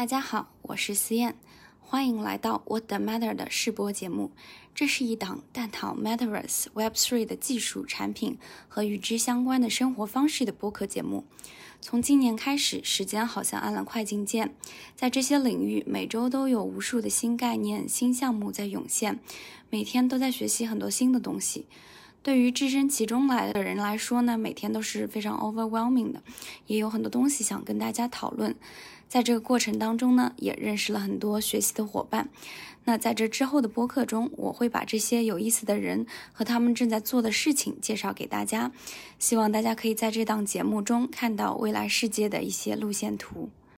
大家好，我是思燕，欢迎来到 What the Matter 的试播节目。这是一档探讨 Metaverse、Web3 的技术产品和与之相关的生活方式的播客节目。从今年开始，时间好像按了快进键，在这些领域，每周都有无数的新概念、新项目在涌现，每天都在学习很多新的东西。对于置身其中来的人来说呢，每天都是非常 overwhelming 的，也有很多东西想跟大家讨论。在这个过程当中呢，也认识了很多学习的伙伴。那在这之后的播客中，我会把这些有意思的人和他们正在做的事情介绍给大家，希望大家可以在这档节目中看到未来世界的一些路线图。